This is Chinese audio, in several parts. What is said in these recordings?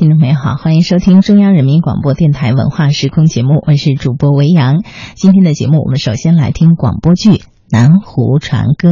听众朋友好，欢迎收听中央人民广播电台文化时空节目，我是主播维扬。今天的节目，我们首先来听广播剧《南湖船歌》。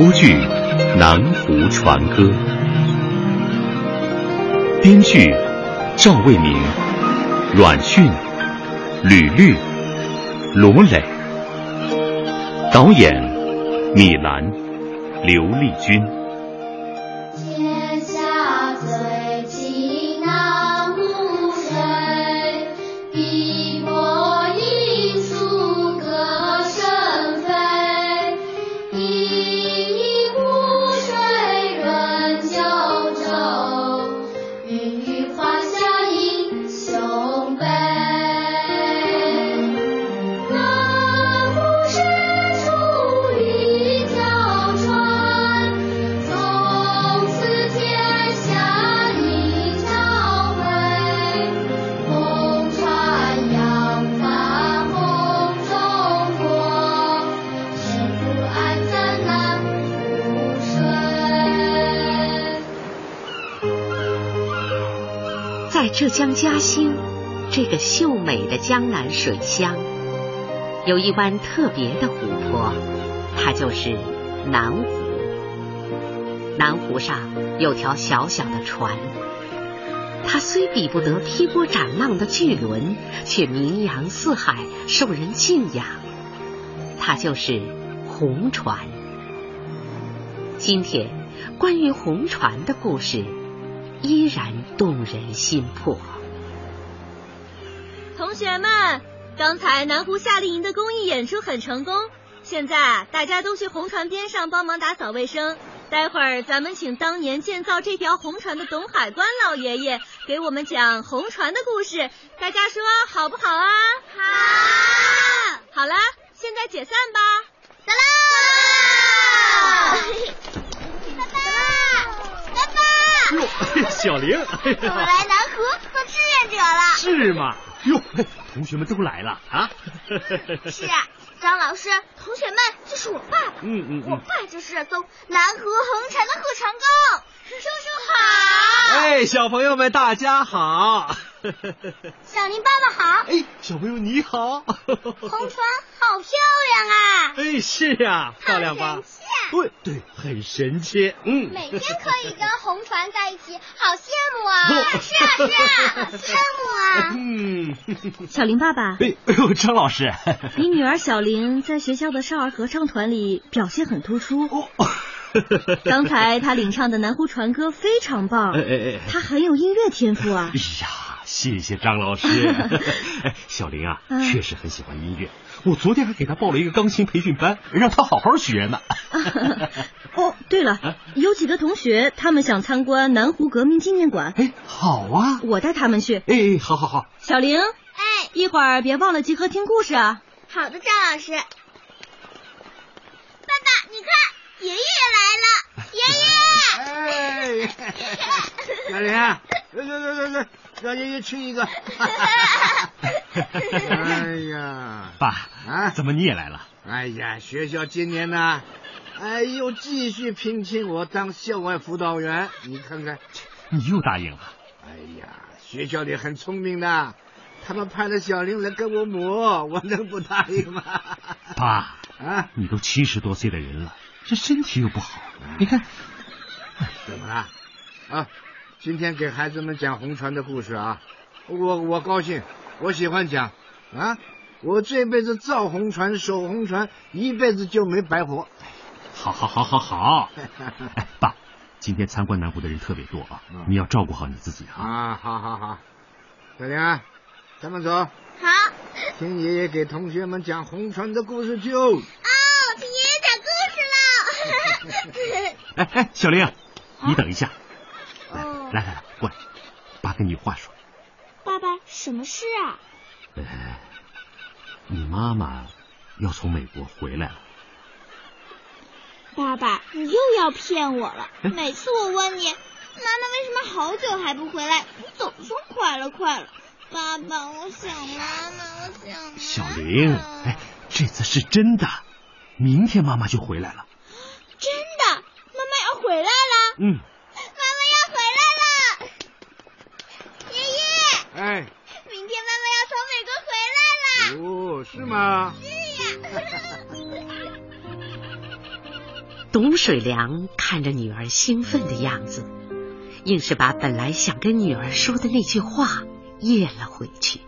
播剧《南湖船歌》，编剧赵卫民、阮迅、吕律、罗磊，导演米兰、刘丽君。浙江嘉兴这个秀美的江南水乡，有一湾特别的湖泊，它就是南湖。南湖上有条小小的船，它虽比不得劈波斩浪的巨轮，却名扬四海，受人敬仰。它就是红船。今天，关于红船的故事。依然动人心魄。同学们，刚才南湖夏令营的公益演出很成功，现在大家都去红船边上帮忙打扫卫生。待会儿咱们请当年建造这条红船的董海关老爷爷给我们讲红船的故事，大家说好不好啊？好。好了，现在解散吧。走啦！哟，小玲，我来南湖做志愿者了。是吗？哟，同学们都来了啊！是啊，张老师，同学们，这是我爸爸。嗯嗯我爸就是艘南湖红船的贺长庚。叔叔好。哎，小朋友们，大家好。小林爸爸好。哎，小朋友你好。红船好漂亮啊。哎，是呀，漂亮吧？对对，很神奇。嗯。每天可以跟红船在一起，好羡慕啊！是啊是啊，好羡慕啊。嗯。小林爸爸。哎哎呦，张老师。你女儿小林在学校的少儿合唱团里表现很突出。哦。刚才她领唱的《南湖船歌》非常棒。哎哎哎。她很有音乐天赋啊。哎呀。谢谢张老师，哎，小玲啊，确实很喜欢音乐。我昨天还给她报了一个钢琴培训班，让她好好学呢。哦，对了，有几个同学他们想参观南湖革命纪念馆。哎，好啊，我带他们去。哎，好好好。小玲，哎，一会儿别忘了集合听故事啊。好的，张老师。爸爸，你看，爷爷来了。爷爷。哎，小玲，来来来来来。让爷爷亲一个。哎呀，爸啊，怎么你也来了？哎呀，学校今年呢，哎又继续聘请我当校外辅导员。你看看，你又答应了？哎呀，学校里很聪明的，他们派了小林来跟我母，我能不答应吗？爸啊，你都七十多岁的人了，这身体又不好，你看，怎么了？啊？今天给孩子们讲红船的故事啊，我我高兴，我喜欢讲啊，我这辈子造红船、守红船，一辈子就没白活。好，好，好，好，好。哎，爸，今天参观南湖的人特别多啊，你要照顾好你自己啊。啊，好好好。小玲，咱们走。好。听爷爷给同学们讲红船的故事去哦。哦，听爷爷讲故事了。哎 哎，小玲，你等一下。来来来，过来，爸跟你有话说。爸爸，什么事啊？呃，你妈妈要从美国回来了。爸爸，你又要骗我了。每次我问你，妈妈为什么好久还不回来，你总说快了快了。爸爸，我想妈妈，我想妈妈。小玲，哎，这次是真的，明天妈妈就回来了。真的，妈妈要回来了。嗯，妈妈要回来了。爷爷，哎，明天妈妈要从美国回来了。哦，是吗？是呀。董水良看着女儿兴奋的样子，硬是把本来想跟女儿说的那句话咽了回去。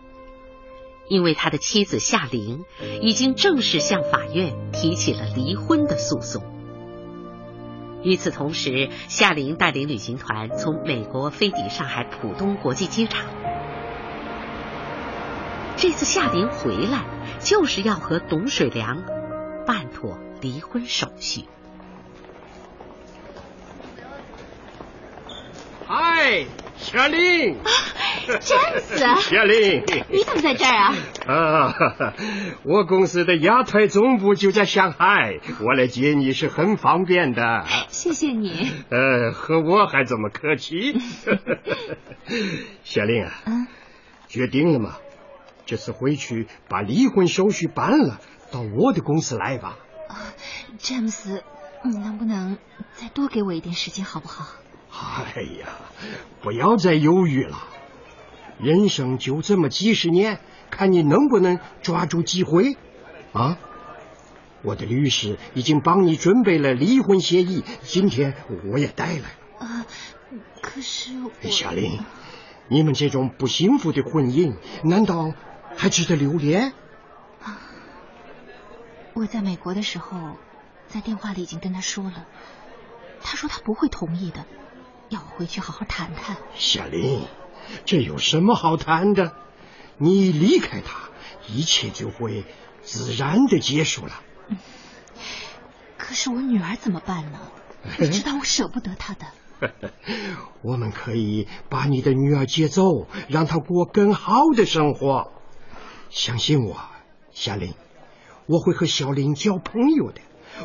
因为他的妻子夏玲已经正式向法院提起了离婚的诉讼。与此同时，夏琳带领旅行团从美国飞抵上海浦东国际机场。这次夏琳回来，就是要和董水良办妥离婚手续。嗨，夏玲，詹姆斯，夏玲，你怎么在这儿啊？啊，哈 哈我公司的亚太总部就在上海，我来接你是很方便的。谢谢你。呃，和我还怎么客气。夏玲啊，嗯，决定了吗？这次回去把离婚手续办了，到我的公司来吧。詹姆斯，你能不能再多给我一点时间，好不好？哎呀，不要再犹豫了，人生就这么几十年，看你能不能抓住机会啊！我的律师已经帮你准备了离婚协议，今天我也带来了。啊，可是我夏琳，你们这种不幸福的婚姻，难道还值得留恋？我在美国的时候，在电话里已经跟他说了，他说他不会同意的，要我回去好好谈谈。小林，这有什么好谈的？你离开他，一切就会自然的结束了。可是我女儿怎么办呢？你知道我舍不得她的。我们可以把你的女儿接走，让她过更好的生活。相信我，夏琳，我会和小林交朋友的，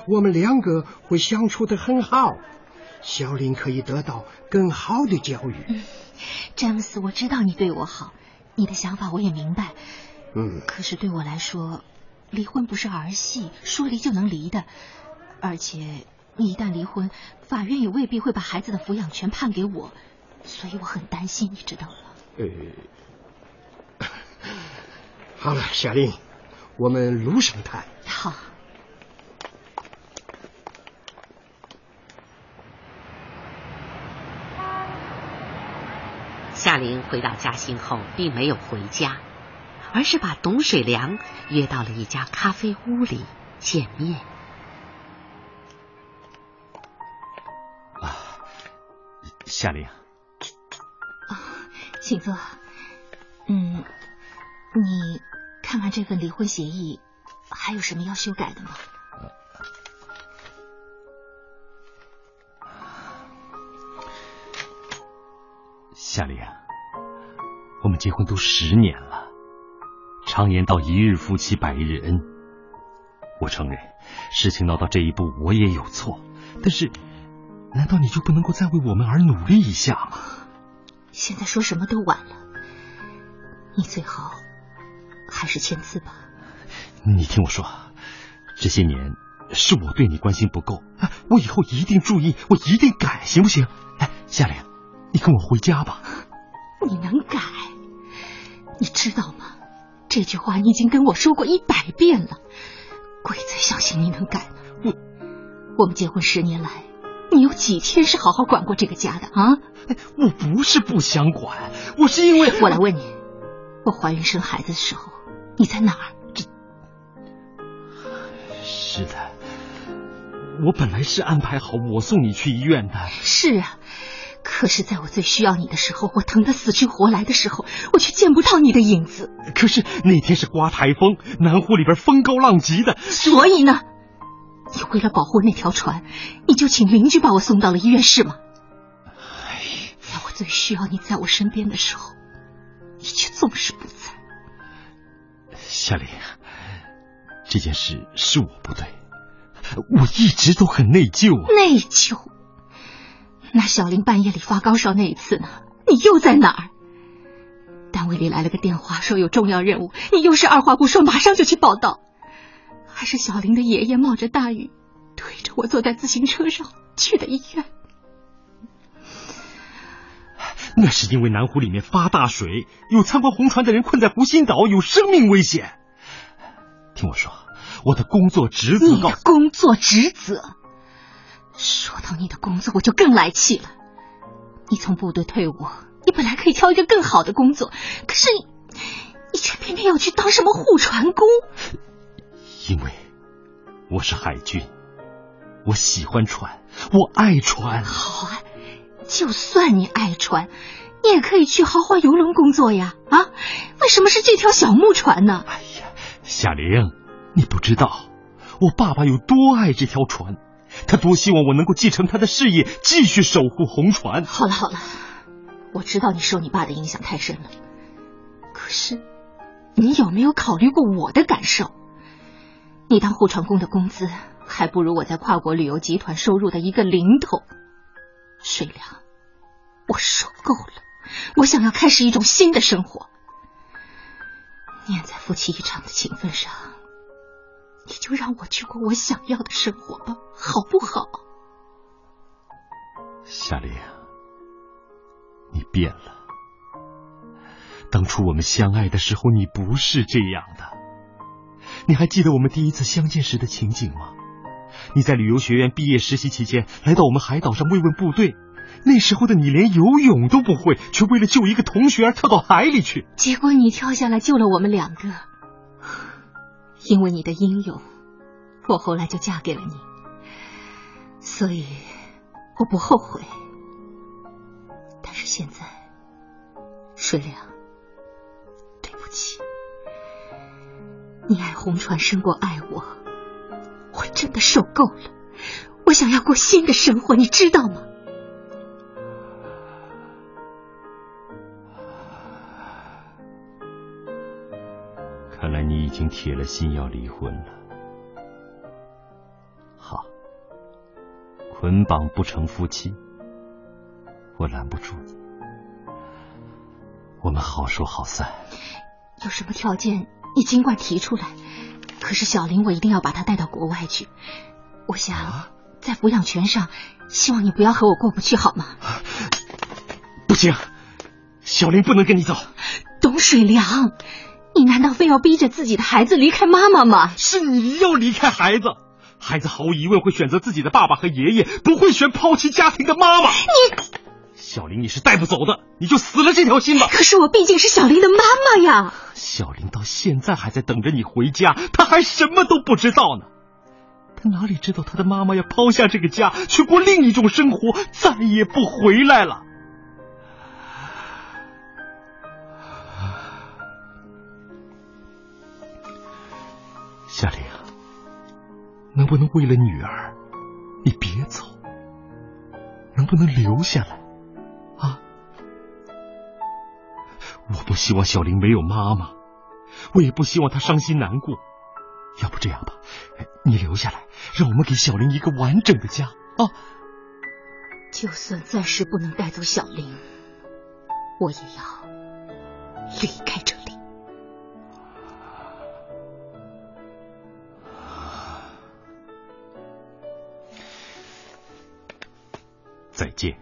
我们两个会相处的很好。小林可以得到更好的教育。詹姆斯，我知道你对我好，你的想法我也明白。嗯，可是对我来说，离婚不是儿戏，说离就能离的。而且，你一旦离婚，法院也未必会把孩子的抚养权判给我，所以我很担心，你知道吗？呃，好了，小林，我们路上谈。好。夏玲回到嘉兴后，并没有回家，而是把董水良约到了一家咖啡屋里见面。啊，夏玲，啊，请坐。嗯，你看看这份离婚协议，还有什么要修改的吗？夏玲，我们结婚都十年了，常言道一日夫妻百日恩。我承认事情闹到这一步，我也有错，但是难道你就不能够再为我们而努力一下吗？现在说什么都晚了，你最好还是签字吧。你听我说，这些年是我对你关心不够，我以后一定注意，我一定改，行不行？哎，夏玲。你跟我回家吧。你能改？你知道吗？这句话你已经跟我说过一百遍了。鬼才相信你能改呢！我，我们结婚十年来，你有几天是好好管过这个家的啊？我不是不想管，我是因为……我来问你，我怀孕生孩子的时候，你在哪儿？这是的，我本来是安排好我送你去医院的。是啊。可是，在我最需要你的时候，我疼得死去活来的时候，我却见不到你的影子。可是那天是刮台风，南湖里边风高浪急的，所以呢，你为了保护那条船，你就请邻居把我送到了医院，是吗？哎，在我最需要你在我身边的时候，你却总是不在。夏玲，这件事是我不对，我一直都很内疚啊。内疚？那小林半夜里发高烧那一次呢？你又在哪儿？单位里来了个电话，说有重要任务，你又是二话不说，马上就去报道。还是小林的爷爷冒着大雨，推着我坐在自行车上去的医院。那是因为南湖里面发大水，有参观红船的人困在湖心岛，有生命危险。听我说，我的工作职责。你的工作职责。说到你的工作，我就更来气了。你从部队退伍，你本来可以挑一个更好的工作，可是你，你却偏偏要去当什么护船工。因为我是海军，我喜欢船，我爱船。好啊。就算你爱船，你也可以去豪华游轮工作呀！啊，为什么是这条小木船呢？哎呀，夏玲，你不知道我爸爸有多爱这条船，他多希望我能够继承他的事业，继续守护红船。好了好了，我知道你受你爸的影响太深了，可是你有没有考虑过我的感受？你当护船工的工资还不如我在跨国旅游集团收入的一个零头。水良，我受够了，我想要开始一种新的生活。念在夫妻一场的情分上，你就让我去过我想要的生活吧，好不好？夏玲，你变了。当初我们相爱的时候，你不是这样的。你还记得我们第一次相见时的情景吗？你在旅游学院毕业实习期间，来到我们海岛上慰问部队。那时候的你连游泳都不会，却为了救一个同学而跳到海里去。结果你跳下来救了我们两个。因为你的英勇，我后来就嫁给了你。所以我不后悔。但是现在，水良，对不起，你爱红船胜过爱我。我真的受够了，我想要过新的生活，你知道吗？经铁了心要离婚了。好，捆绑不成夫妻，我拦不住你。我们好说好散。有什么条件，你尽管提出来。可是小林，我一定要把他带到国外去。我想在抚养权上，希望你不要和我过不去，好吗？不行，小林不能跟你走。董水良，你难道非要逼着自己的孩子离开妈妈吗？是你要离开孩子，孩子毫无疑问会选择自己的爸爸和爷爷，不会选抛弃家庭的妈妈。你。小林，你是带不走的，你就死了这条心吧。可是我毕竟是小林的妈妈呀。小林到现在还在等着你回家，他还什么都不知道呢。他哪里知道他的妈妈要抛下这个家，去过另一种生活，再也不回来了。夏玲，能不能为了女儿，你别走？能不能留下来？啊我不希望小玲没有妈妈，我也不希望她伤心难过。要不这样吧，你留下来，让我们给小玲一个完整的家啊！就算暂时不能带走小玲，我也要离开这里。再见。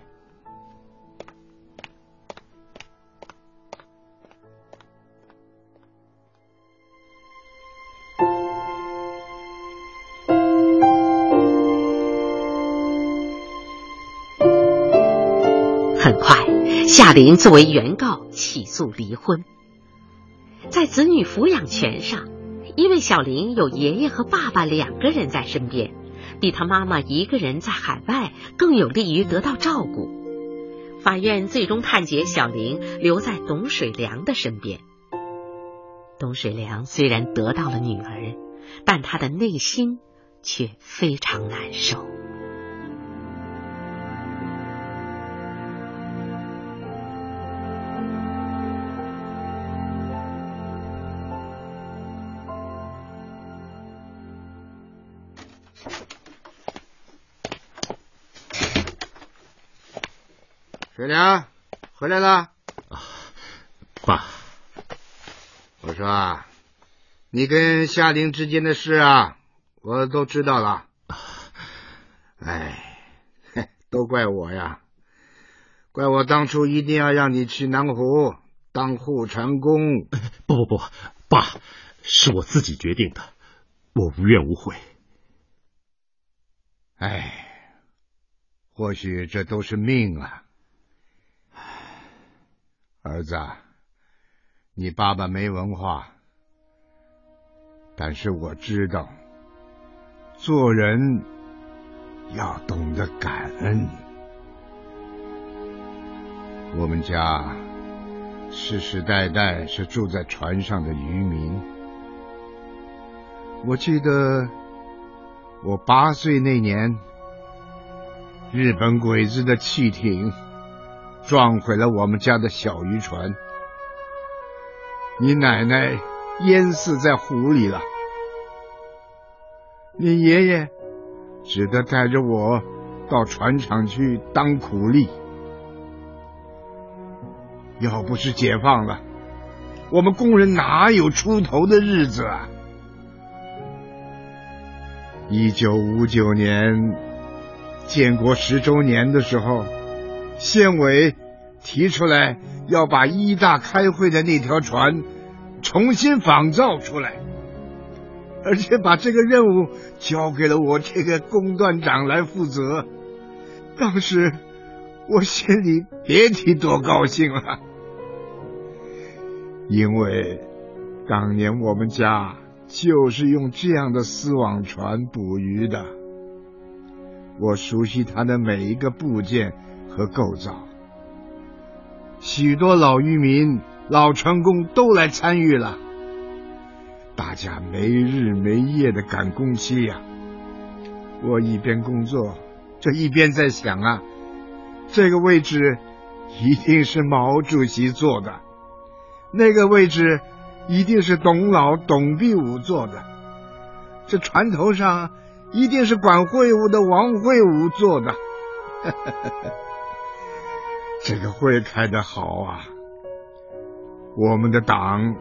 很快夏玲作为原告起诉离婚，在子女抚养权上，因为小玲有爷爷和爸爸两个人在身边，比他妈妈一个人在海外更有利于得到照顾。法院最终判决小玲留在董水良的身边。董水良虽然得到了女儿，但他的内心却非常难受。水良，回来了。爸，我说啊，你跟夏玲之间的事啊，我都知道了。哎，都怪我呀，怪我当初一定要让你去南湖当护船工。不不不，爸，是我自己决定的，我无怨无悔。哎，或许这都是命啊。儿子，你爸爸没文化，但是我知道，做人要懂得感恩。我们家世世代代是住在船上的渔民，我记得我八岁那年，日本鬼子的汽艇。撞毁了我们家的小渔船，你奶奶淹死在湖里了，你爷爷只得带着我到船厂去当苦力。要不是解放了，我们工人哪有出头的日子啊？一九五九年建国十周年的时候。县委提出来要把一大开会的那条船重新仿造出来，而且把这个任务交给了我这个工段长来负责。当时我心里别提多高兴了，因为当年我们家就是用这样的丝网船捕鱼的，我熟悉它的每一个部件。和构造，许多老渔民、老船工都来参与了。大家没日没夜的赶工期呀。我一边工作，这一边在想啊，这个位置一定是毛主席坐的，那个位置一定是董老、董必武坐的，这船头上一定是管会务的王会武坐的。这个会开得好啊！我们的党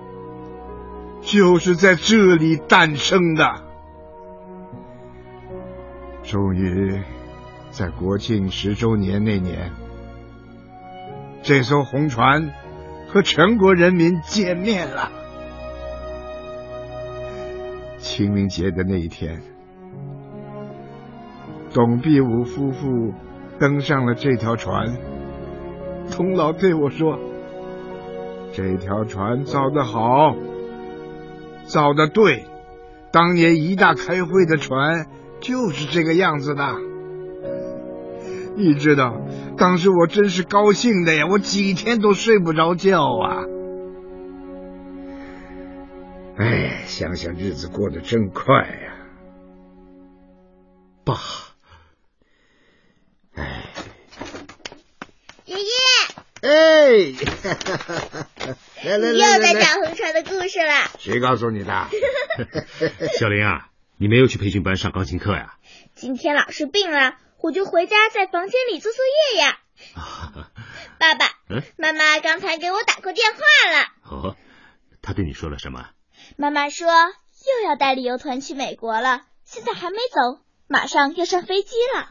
就是在这里诞生的。终于在国庆十周年那年，这艘红船和全国人民见面了。清明节的那一天，董必武夫妇登上了这条船。童老对我说：“这条船造的好，造的对。当年一大开会的船就是这个样子的。你知道，当时我真是高兴的呀，我几天都睡不着觉啊。哎，想想日子过得真快呀，爸。”哎，来来来，又在讲红船的故事了。谁告诉你的？小林啊，你没有去培训班上钢琴课呀？今天老师病了，我就回家在房间里做作业呀。爸爸，嗯妈妈刚才给我打过电话了。哦，他对你说了什么？妈妈说又要带旅游团去美国了，现在还没走，马上要上飞机了。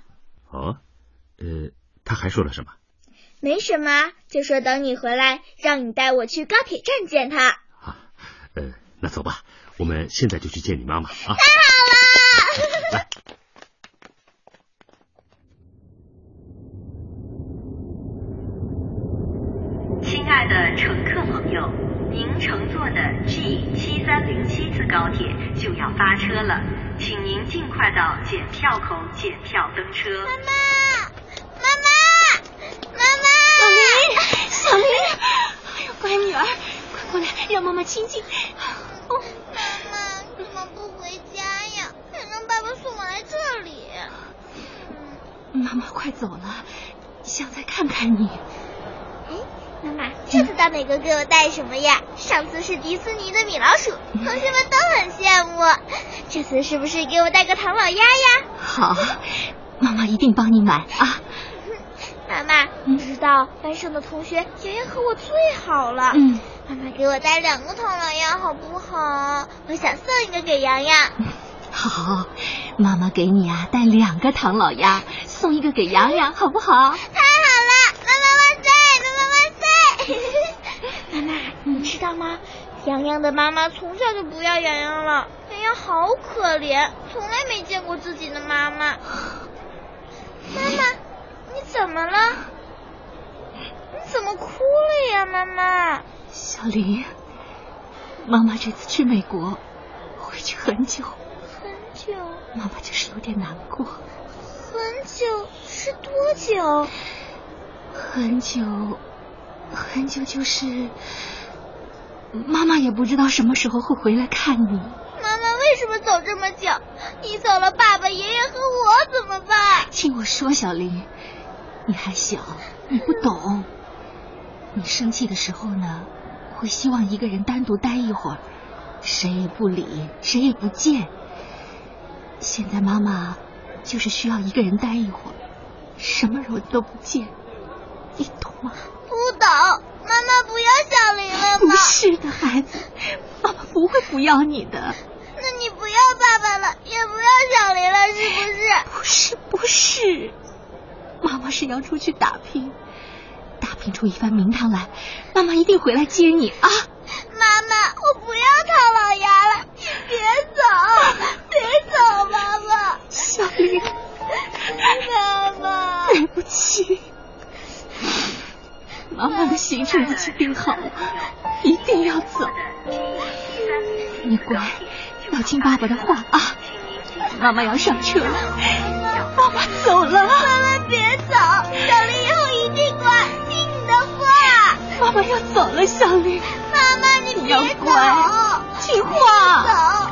哦，呃，他还说了什么？没什么，就说等你回来，让你带我去高铁站见他。啊，呃，那走吧，我们现在就去见你妈妈啊！太好了，来，亲爱的乘客朋友，您乘坐的 G 七三零七次高铁就要发车了，请您尽快到检票口检票登车。妈妈，妈妈，妈妈。小林，哎呦，乖女儿，快过来，让妈妈亲亲。妈妈怎么不回家呀？还让爸爸送我来这里。妈妈快走了，想再看看你。哎，妈妈，这次到美国给我带什么呀？上次是迪士尼的米老鼠，同学们都很羡慕。这次是不是给我带个唐老鸭呀？好，妈妈一定帮你买啊。妈妈。你知道班上的同学，洋洋和我最好了。嗯，妈妈给我带两个唐老鸭好不好？我想送一个给洋洋。好，妈妈给你啊带两个唐老鸭，送一个给洋洋，好不好？太好了，妈妈万岁，妈妈万岁！妈妈，你知道吗？洋洋的妈妈从小就不要洋洋了，洋洋好可怜，从来没见过自己的妈妈。妈妈，你怎么了？你怎么哭了呀，妈妈？小林，妈妈这次去美国回去很久。很久。妈妈就是有点难过。很久是多久？很久，很久就是。妈妈也不知道什么时候会回来看你。妈妈为什么走这么久？你走了，爸爸、爷爷和我怎么办？听我说，小林，你还小，你不懂。你生气的时候呢，会希望一个人单独待一会儿，谁也不理，谁也不见。现在妈妈就是需要一个人待一会儿，什么人都不见，你懂吗？不懂。妈妈不要小林了吗？不是的，孩子，妈妈不会不要你的。那你不要爸爸了，也不要小林了，是不是？不是，不是，妈妈是要出去打拼，打拼出一番名堂来，妈妈一定回来接你啊！妈妈，我不要唐老鸭了，你别走，别走，妈妈。小林，妈妈，对不起。妈妈的行程已经定好了，一定要走。你乖，要听爸爸的话啊！妈妈要上车了，要走了，小丽。妈妈你别走，听话。走，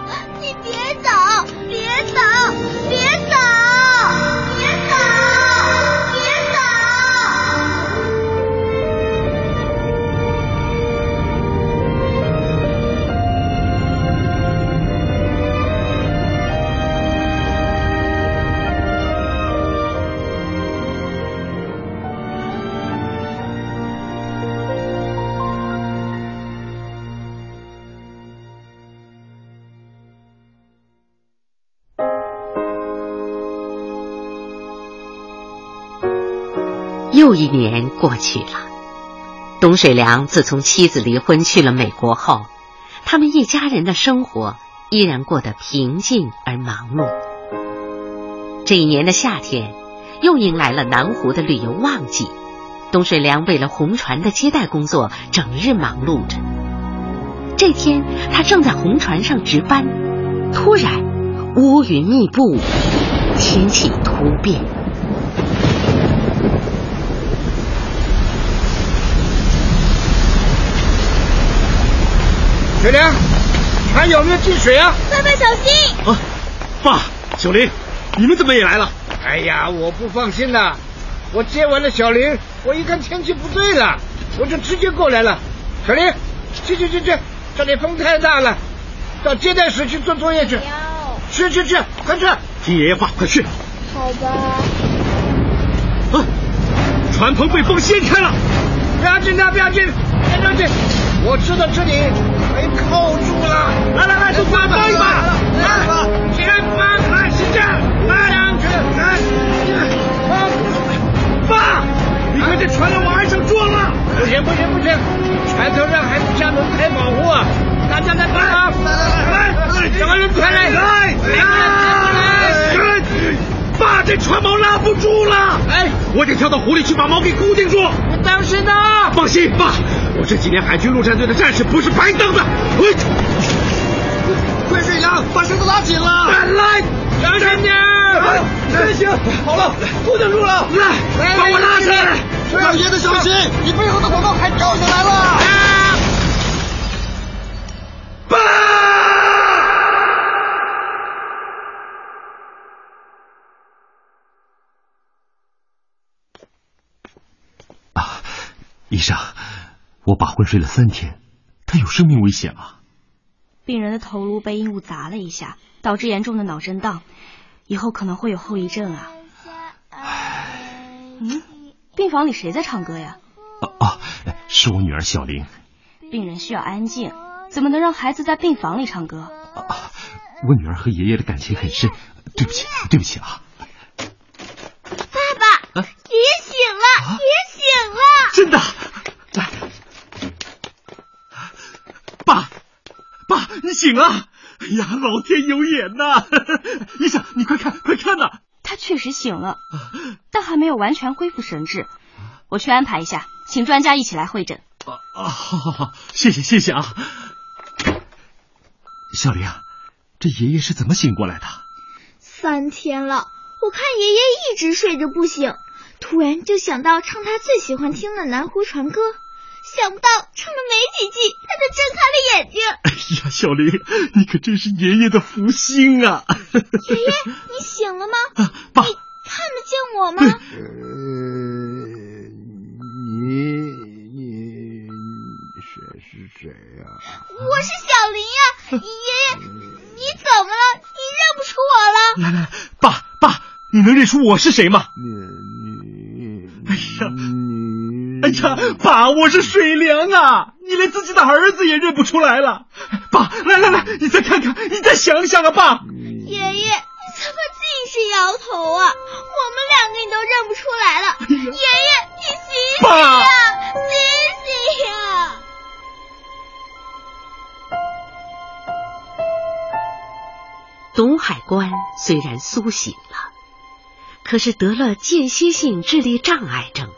又一年过去了，董水良自从妻子离婚去了美国后，他们一家人的生活依然过得平静而忙碌。这一年的夏天，又迎来了南湖的旅游旺季，董水良为了红船的接待工作，整日忙碌着。这天，他正在红船上值班，突然乌云密布，天气突变。水良，船有没有进水啊？爸爸小心！啊，爸，小林，你们怎么也来了？哎呀，我不放心呐！我接完了小林，我一看天气不对了，我就直接过来了。小林，去去去去，这里风太大了，到接待室去做作业去。去去去，快去！听爷爷话，快去。好吧。啊，船篷被风掀开了！不要紧的，不要紧，别着急，我知道这里。靠住了！来来来，都帮帮一把！来，先放开，是这样，上去，来，爸，你看这船要往岸上撞了！不行不行不行，船头上还有加轮胎保护，大家来帮忙！来来来，两个人快来！来来，爸，这船锚拉不住了！哎，我得跳到湖里去把锚给固定住。你当时呢！放心，爸。我这几年海军陆战队的战士不是白当的。快水杨，把绳子拉紧了。来，小心点。哎，行，好了，固定住了。来，把我拉起来。老爷子小心，你背后的广告还掉下来了。爸！啊，医生。我爸昏睡了三天，他有生命危险吗？病人的头颅被硬物砸了一下，导致严重的脑震荡，以后可能会有后遗症啊。嗯，病房里谁在唱歌呀？哦哦，是我女儿小玲。病人需要安静，怎么能让孩子在病房里唱歌？啊，我女儿和爷爷的感情很深，对不起，对不起啊。爸爸，爷爷醒了，爷爷醒了，真的。来，爸，爸，你醒了！哎呀，老天有眼呐！医生，你快看，快看呐！他确实醒了，但还没有完全恢复神智。我去安排一下，请专家一起来会诊。啊啊，好好好，谢谢谢谢啊！小玲，这爷爷是怎么醒过来的？三天了，我看爷爷一直睡着不醒，突然就想到唱他最喜欢听的南湖船歌，想不到唱了没几句，他就睁开了眼睛。哎呀，小林，你可真是爷爷的福星啊！爷爷，你醒了吗？啊，爸，你看得见我吗？呃，你你谁是谁呀、我是小林呀、爷爷，你怎么了？你认不出我了？来来，爸爸，你能认出我是谁吗？你你哎呀，你哎呀，爸，我是水良啊！你连自己的儿子也认不出来了。爸，来来来，你再看看，你再想想啊，爸。爷爷，你怎么尽是摇头啊？我们两个你都认不出来了。爷爷，你醒醒爸呀，醒醒呀！董海关虽然苏醒了，可是得了间歇性智力障碍症，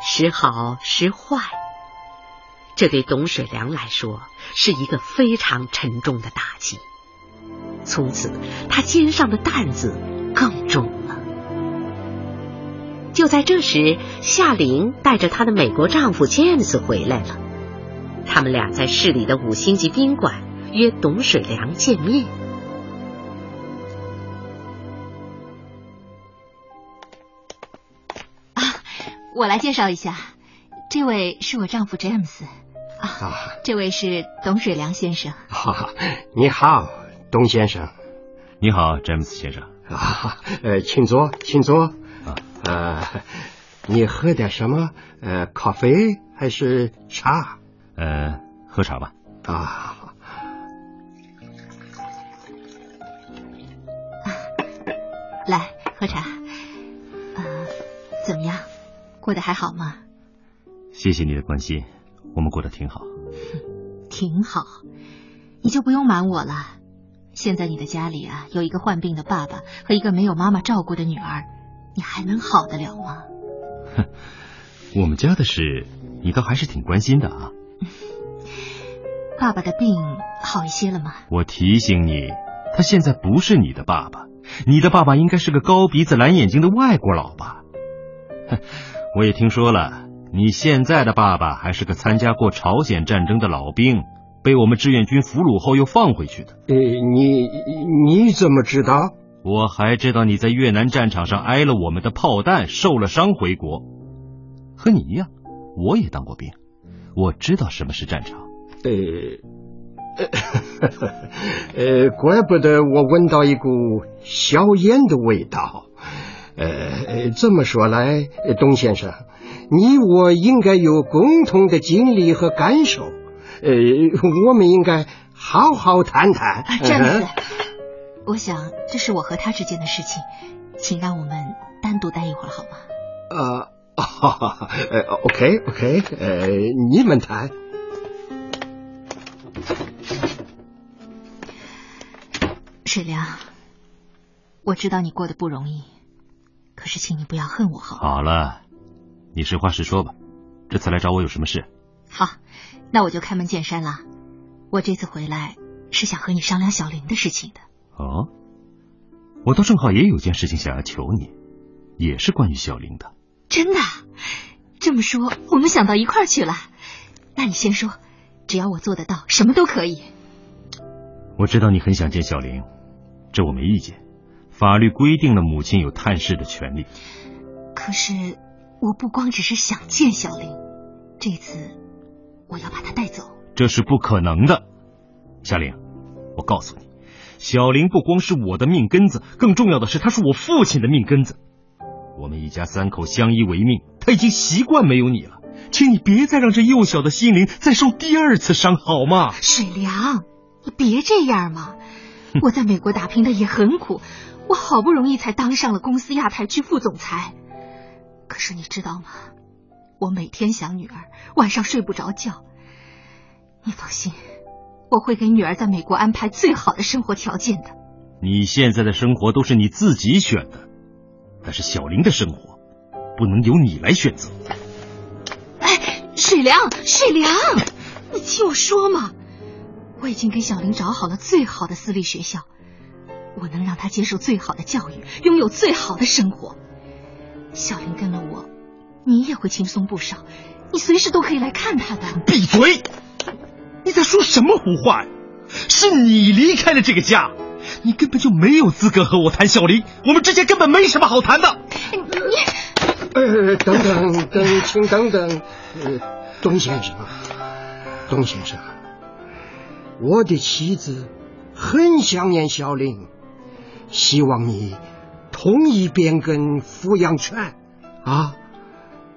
时好时坏。这对董水良来说是一个非常沉重的打击。从此，他肩上的担子更重了。就在这时，夏玲带着她的美国丈夫 James 回来了。他们俩在市里的五星级宾馆约董水良见面。我来介绍一下，这位是我丈夫詹姆斯啊，啊，这位是董水良先生。你好，董先生。你好，詹姆斯先生。啊，呃，请坐，请坐。啊，呃，你喝点什么？呃，咖啡还是茶？呃，喝茶吧。啊，来喝茶。呃，怎么样？过得还好吗？谢谢你的关心，我们过得挺好。挺好，你就不用瞒我了。现在你的家里啊，有一个患病的爸爸和一个没有妈妈照顾的女儿，你还能好得了吗？哼我们家的事，你倒还是挺关心的啊。爸爸的病好一些了吗？我提醒你，他现在不是你的爸爸，你的爸爸应该是个高鼻子蓝眼睛的外国佬吧？哼，我也听说了，你现在的爸爸还是个参加过朝鲜战争的老兵，被我们志愿军俘虏后又放回去的。呃，你你怎么知道？我还知道你在越南战场上挨了我们的炮弹，受了伤回国，和你一样，我也当过兵，我知道什么是战场。呃，呃，怪不得我闻到一股硝烟的味道。呃，这么说来，董先生，你我应该有共同的经历和感受。呃，我们应该好好谈谈。啊，詹姆斯，我想这是我和他之间的事情，请让我们单独待一会儿好吗？呃，呃，OK OK，呃，你们谈。水良，我知道你过得不容易，可是请你不要恨我好吗？好了，你实话实说吧，这次来找我有什么事？好，那我就开门见山了。我这次回来是想和你商量小玲的事情的。哦，我倒正好也有件事情想要求你，也是关于小玲的。真的？这么说，我们想到一块儿去了。那你先说，只要我做得到，什么都可以。我知道你很想见小玲，这我没意见。法律规定了母亲有探视的权利。可是我不光只是想见小玲，这次我要把她带走。这是不可能的，小玲，我告诉你，小玲不光是我的命根子，更重要的是他是我父亲的命根子。我们一家三口相依为命，他已经习惯没有你了，请你别再让这幼小的心灵再受第二次伤，好吗？水良，你别这样嘛！我在美国打拼的也很苦，我好不容易才当上了公司亚太区副总裁。可是你知道吗？我每天想女儿，晚上睡不着觉。你放心，我会给女儿在美国安排最好的生活条件的。你现在的生活都是你自己选的，但是小玲的生活不能由你来选择。哎，水良，水良，你听我说嘛！我已经给小玲找好了最好的私立学校，我能让他接受最好的教育，拥有最好的生活。小林跟了我，你也会轻松不少。你随时都可以来看他的。闭嘴！你在说什么胡话呀？是你离开了这个家，你根本就没有资格和我谈小林，我们之间根本没什么好谈的。你，呃，等等等，请等等，呃，董先生，董先生，我的妻子很想念小玲，希望你。同意变更抚养权啊！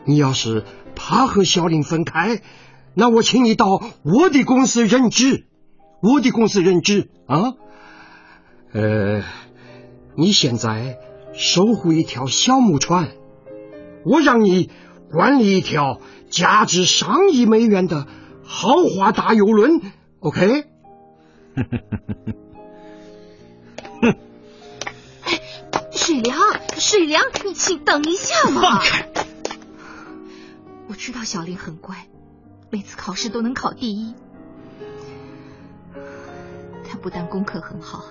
你要是怕和小林分开，那我请你到我的公司任职，我的公司任职啊。呃，你现在守护一条小木船，我让你管理一条价值上亿美元的豪华大游轮，OK？水良，你请等一下嘛！放开！我知道小林很乖，每次考试都能考第一。他不但功课很好，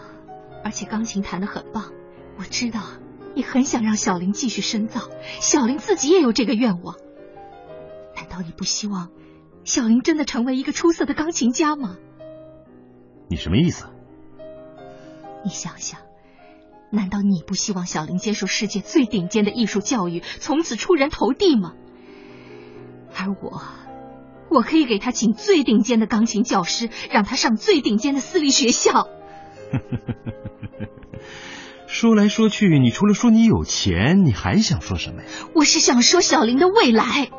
而且钢琴弹得很棒。我知道你很想让小林继续深造，小林自己也有这个愿望。难道你不希望小林真的成为一个出色的钢琴家吗？你什么意思？你想想。难道你不希望小林接受世界最顶尖的艺术教育，从此出人头地吗？而我，我可以给他请最顶尖的钢琴教师，让他上最顶尖的私立学校。说来说去，你除了说你有钱，你还想说什么呀？我是想说小林的未来。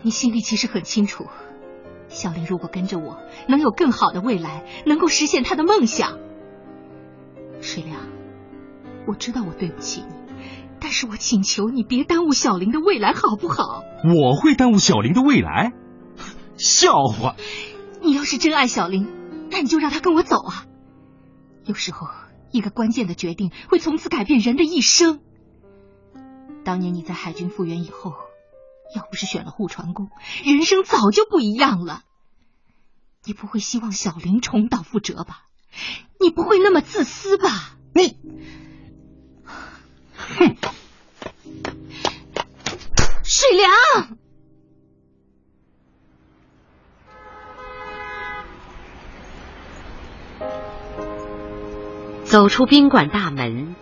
你心里其实很清楚，小林如果跟着我，能有更好的未来，能够实现他的梦想。水良。我知道我对不起你，但是我请求你别耽误小林的未来，好不好？我会耽误小林的未来？笑话！你要是真爱小林，那你就让他跟我走啊！有时候，一个关键的决定会从此改变人的一生。当年你在海军复员以后，要不是选了护船工，人生早就不一样了。你不会希望小林重蹈覆辙吧？你不会那么自私吧？你。哼，水良，走出宾馆大门，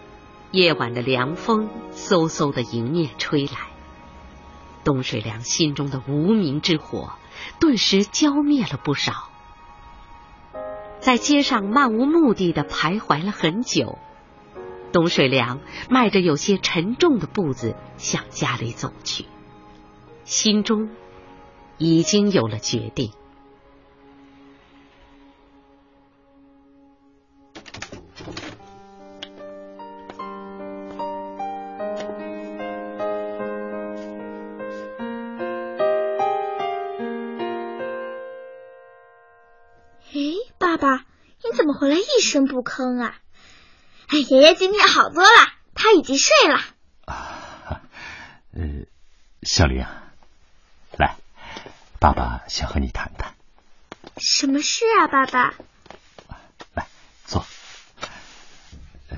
夜晚的凉风嗖嗖的迎面吹来，东水良心中的无名之火顿时浇灭了不少，在街上漫无目的的徘徊了很久。董水良迈着有些沉重的步子向家里走去，心中已经有了决定。哎，爸爸，你怎么回来一声不吭啊？哎，爷爷今天好多了，他已经睡了。啊，呃，小玲，来，爸爸想和你谈谈。什么事啊，爸爸？来，坐。呃，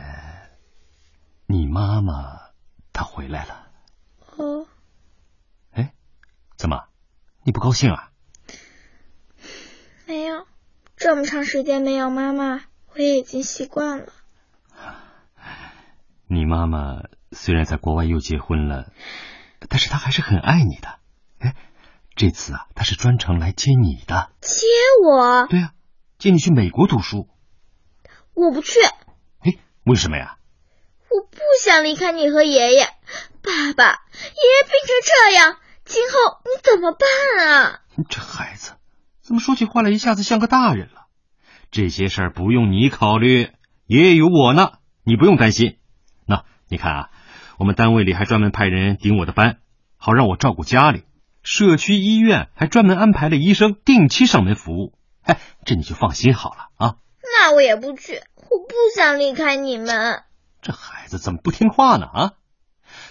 你妈妈她回来了。哦。哎，怎么？你不高兴啊？没有，这么长时间没有妈妈，我也已经习惯了。你妈妈虽然在国外又结婚了，但是她还是很爱你的。哎，这次啊，她是专程来接你的。接我？对呀，接你去美国读书。我不去。哎，为什么呀？我不想离开你和爷爷。爸爸，爷爷病成这样，今后你怎么办啊？这孩子怎么说起话来一下子像个大人了？这些事儿不用你考虑，爷爷有我呢，你不用担心。那你看啊，我们单位里还专门派人顶我的班，好让我照顾家里。社区医院还专门安排了医生定期上门服务。哎，这你就放心好了啊。那我也不去，我不想离开你们。这孩子怎么不听话呢？啊，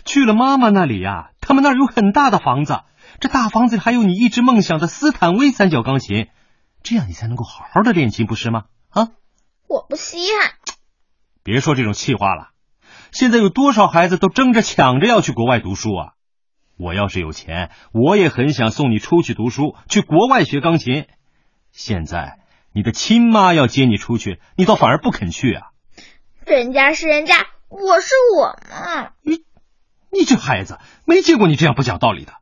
去了妈妈那里呀，他们那儿有很大的房子，这大房子里还有你一直梦想的斯坦威三角钢琴，这样你才能够好好的练琴，不是吗？啊，我不稀罕。别说这种气话了，现在有多少孩子都争着抢着要去国外读书啊！我要是有钱，我也很想送你出去读书，去国外学钢琴。现在你的亲妈要接你出去，你倒反而不肯去啊！人家是人家，我是我嘛。你，你这孩子没见过你这样不讲道理的。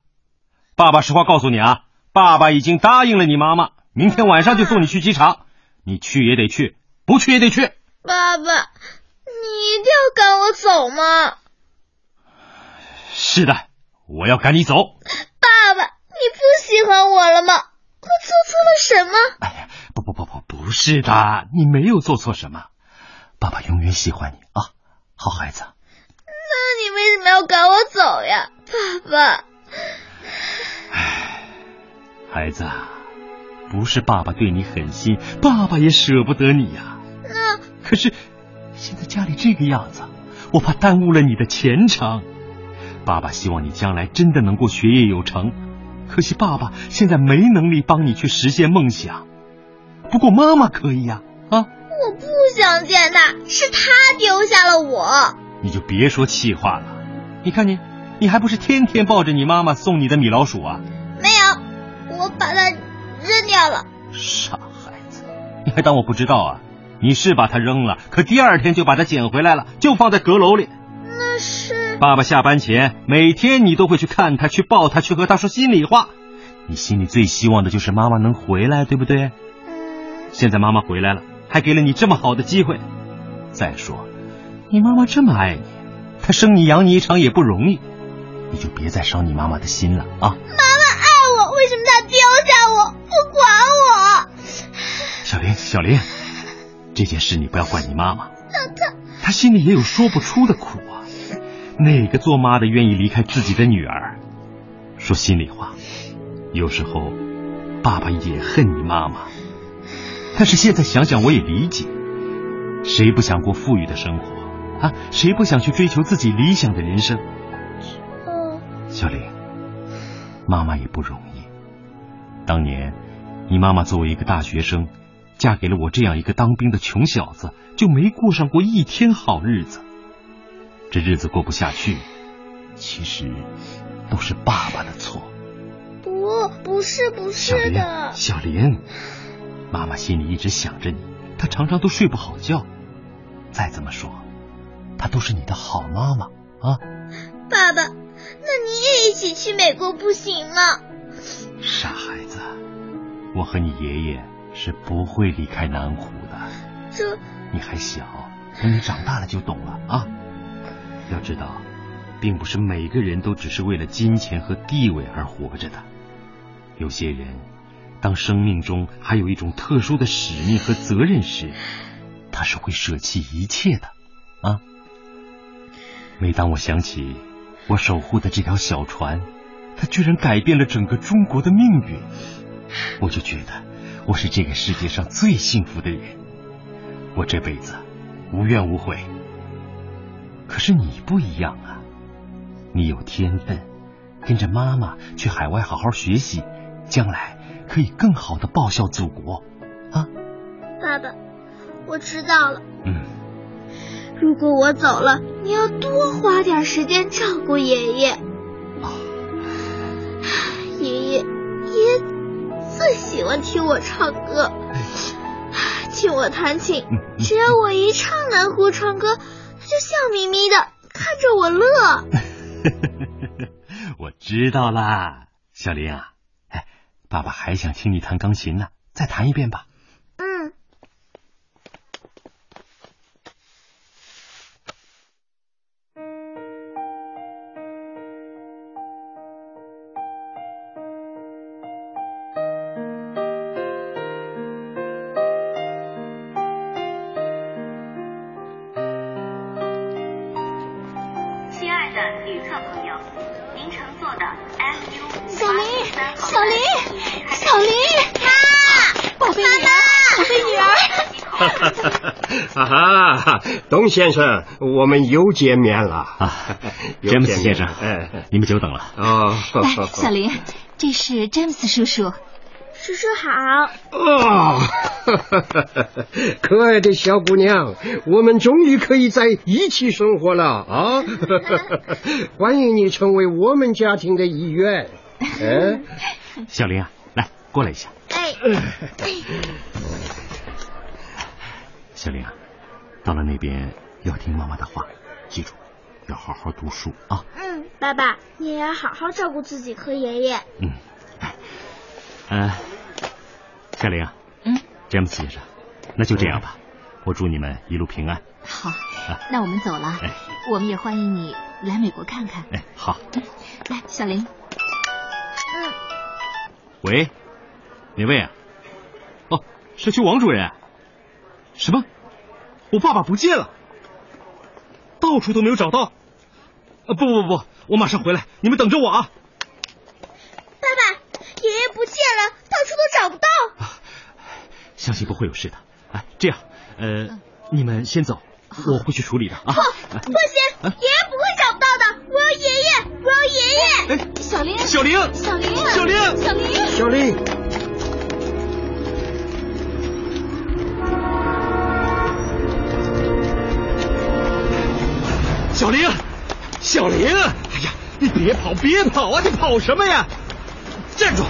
爸爸实话告诉你啊，爸爸已经答应了你妈妈，明天晚上就送你去机场。你去也得去，不去也得去。爸爸，你一定要赶我走吗？是的，我要赶你走。爸爸，你不喜欢我了吗？我做错了什么？哎呀，不不不不，不是的，你没有做错什么。爸爸永远喜欢你啊，好孩子。那你为什么要赶我走呀，爸爸？唉，孩子，不是爸爸对你狠心，爸爸也舍不得你呀。那可是现在家里这个样子，我怕耽误了你的前程。爸爸希望你将来真的能够学业有成，可惜爸爸现在没能力帮你去实现梦想。不过妈妈可以呀，啊。我不想见他，是他丢下了我。你就别说气话了。你看你，你还不是天天抱着你妈妈送你的米老鼠啊？没有，我把它扔掉了。傻孩子，你还当我不知道啊？你是把它扔了，可第二天就把它捡回来了，就放在阁楼里。那是爸爸下班前每天你都会去看他，去抱他，去和他说心里话。你心里最希望的就是妈妈能回来，对不对？嗯。现在妈妈回来了。还给了你这么好的机会，再说，你妈妈这么爱你，她生你养你一场也不容易，你就别再伤你妈妈的心了啊！妈妈爱我，为什么她丢下我不管我？小林，小林，这件事你不要怪你妈妈，那她她心里也有说不出的苦啊。哪个做妈的愿意离开自己的女儿？说心里话，有时候爸爸也恨你妈妈。但是现在想想，我也理解，谁不想过富裕的生活啊？谁不想去追求自己理想的人生？小玲，妈妈也不容易。当年，你妈妈作为一个大学生，嫁给了我这样一个当兵的穷小子，就没过上过一天好日子。这日子过不下去，其实都是爸爸的错。不，不是，不是的，小林。妈妈心里一直想着你，她常常都睡不好觉。再怎么说，她都是你的好妈妈啊！爸爸，那你也一起去美国不行吗？傻孩子，我和你爷爷是不会离开南湖的。这你还小，等你长大了就懂了啊！要知道，并不是每个人都只是为了金钱和地位而活着的，有些人。当生命中还有一种特殊的使命和责任时，他是会舍弃一切的，啊！每当我想起我守护的这条小船，它居然改变了整个中国的命运，我就觉得我是这个世界上最幸福的人。我这辈子无怨无悔。可是你不一样啊，你有天分，跟着妈妈去海外好好学习，将来。可以更好的报效祖国，啊！爸爸，我知道了。嗯。如果我走了，你要多花点时间照顾爷爷。啊。爷爷，爷爷最喜欢听我唱歌，听我弹琴。只要我一唱《南湖船歌》，他就笑眯眯的看着我乐。我知道啦，小林啊。哎爸爸还想听你弹钢琴呢，再弹一遍吧。啊哈，董先生，我们又见面了啊！詹姆斯先生，哎，你们久等了。哦，来，小林，这是詹姆斯叔叔。叔叔好。哦，可爱的小姑娘，我们终于可以在一起生活了啊！欢迎你成为我们家庭的一员。哎，小林啊，来过来一下。哎。小林啊，到了那边要听妈妈的话，记住要好好读书啊。嗯，爸爸你也要好好照顾自己和爷爷。嗯，哎，呃，小玲啊，嗯，詹姆斯先生，那就这样吧，我祝你们一路平安。好，啊、那我们走了。哎，我们也欢迎你来美国看看。哎，好。嗯，来，小玲。嗯。喂，哪位啊？哦，社区王主任。什么？我爸爸不见了，到处都没有找到。啊，不不不不，我马上回来，你们等着我啊！爸爸，爷爷不见了，到处都找不到。啊，相信不会有事的。哎，这样，呃，你们先走，我会去处理的啊。不，不行，爷爷不会找不到的。我要爷爷，我要爷爷。哎，小玲，小玲，小玲，小玲，小玲，小玲。小玲，小玲，哎呀，你别跑，别跑啊！你跑什么呀？站住！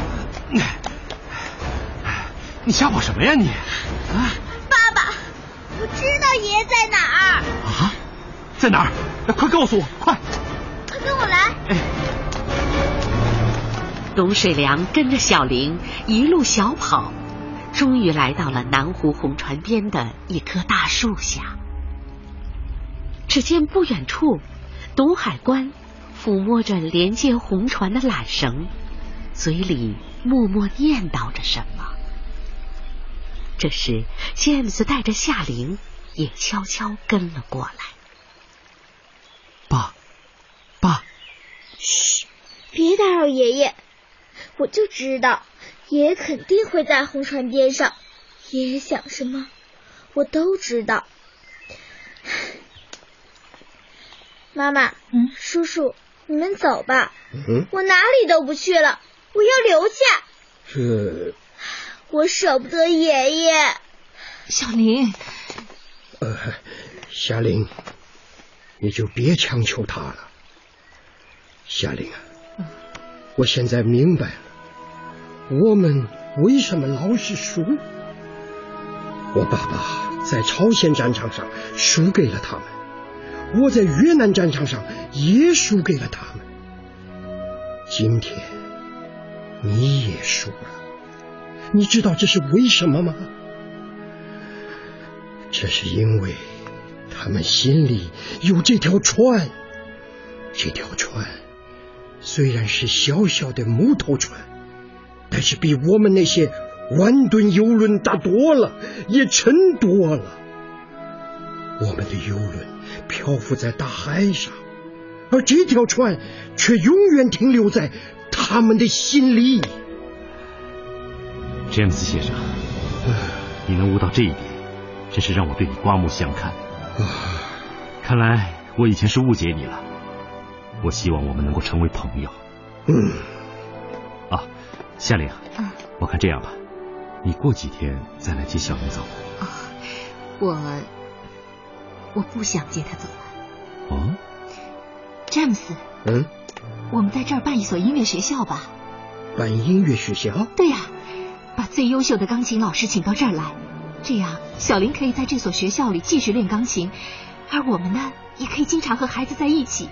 你瞎跑什么呀你？啊！爸爸，我知道爷爷在哪儿。啊？在哪儿？快告诉我，快！快跟我来。哎。董水良跟着小玲一路小跑，终于来到了南湖红船边的一棵大树下。只见不远处，董海关抚摸着连接红船的缆绳，嘴里默默念叨着什么。这时，詹姆斯带着夏玲也悄悄跟了过来。爸，爸，嘘，别打扰爷爷。我就知道，爷爷肯定会在红船边上。爷爷想什么，我都知道。妈妈，嗯，叔叔，你们走吧。嗯，我哪里都不去了，我要留下。这，我舍不得爷爷。小林，呃，夏玲，你就别强求他了。夏玲啊，嗯、我现在明白了，我们为什么老是输。我爸爸在朝鲜战场上输给了他们。我在越南战场上也输给了他们，今天你也输了，你知道这是为什么吗？这是因为他们心里有这条船，这条船虽然是小小的木头船，但是比我们那些万吨游轮大多了，也沉多了。我们的游轮漂浮在大海上，而这条船却永远停留在他们的心里。詹姆斯先生，你能悟到这一点，真是让我对你刮目相看。看来我以前是误解你了。我希望我们能够成为朋友。嗯。啊，夏玲，嗯，我看这样吧，你过几天再来接小玲走。啊，我。我不想接他走了。哦，詹姆斯。嗯。我们在这儿办一所音乐学校吧。办音乐学校？对呀、啊，把最优秀的钢琴老师请到这儿来，这样小林可以在这所学校里继续练钢琴，而我们呢，也可以经常和孩子在一起，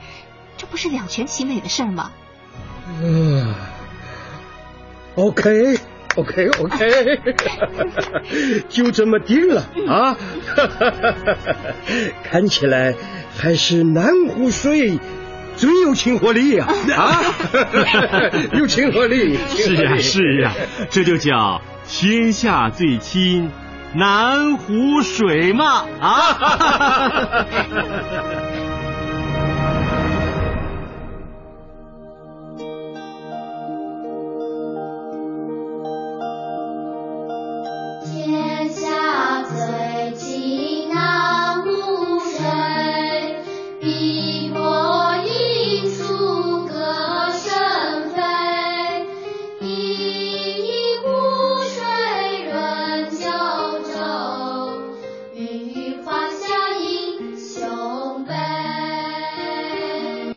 这不是两全其美的事儿吗？嗯。OK。OK OK，就这么定了啊！看起来还是南湖水最有亲和力呀！啊，有亲和力。是呀是呀，这就叫天下最亲南湖水嘛！啊！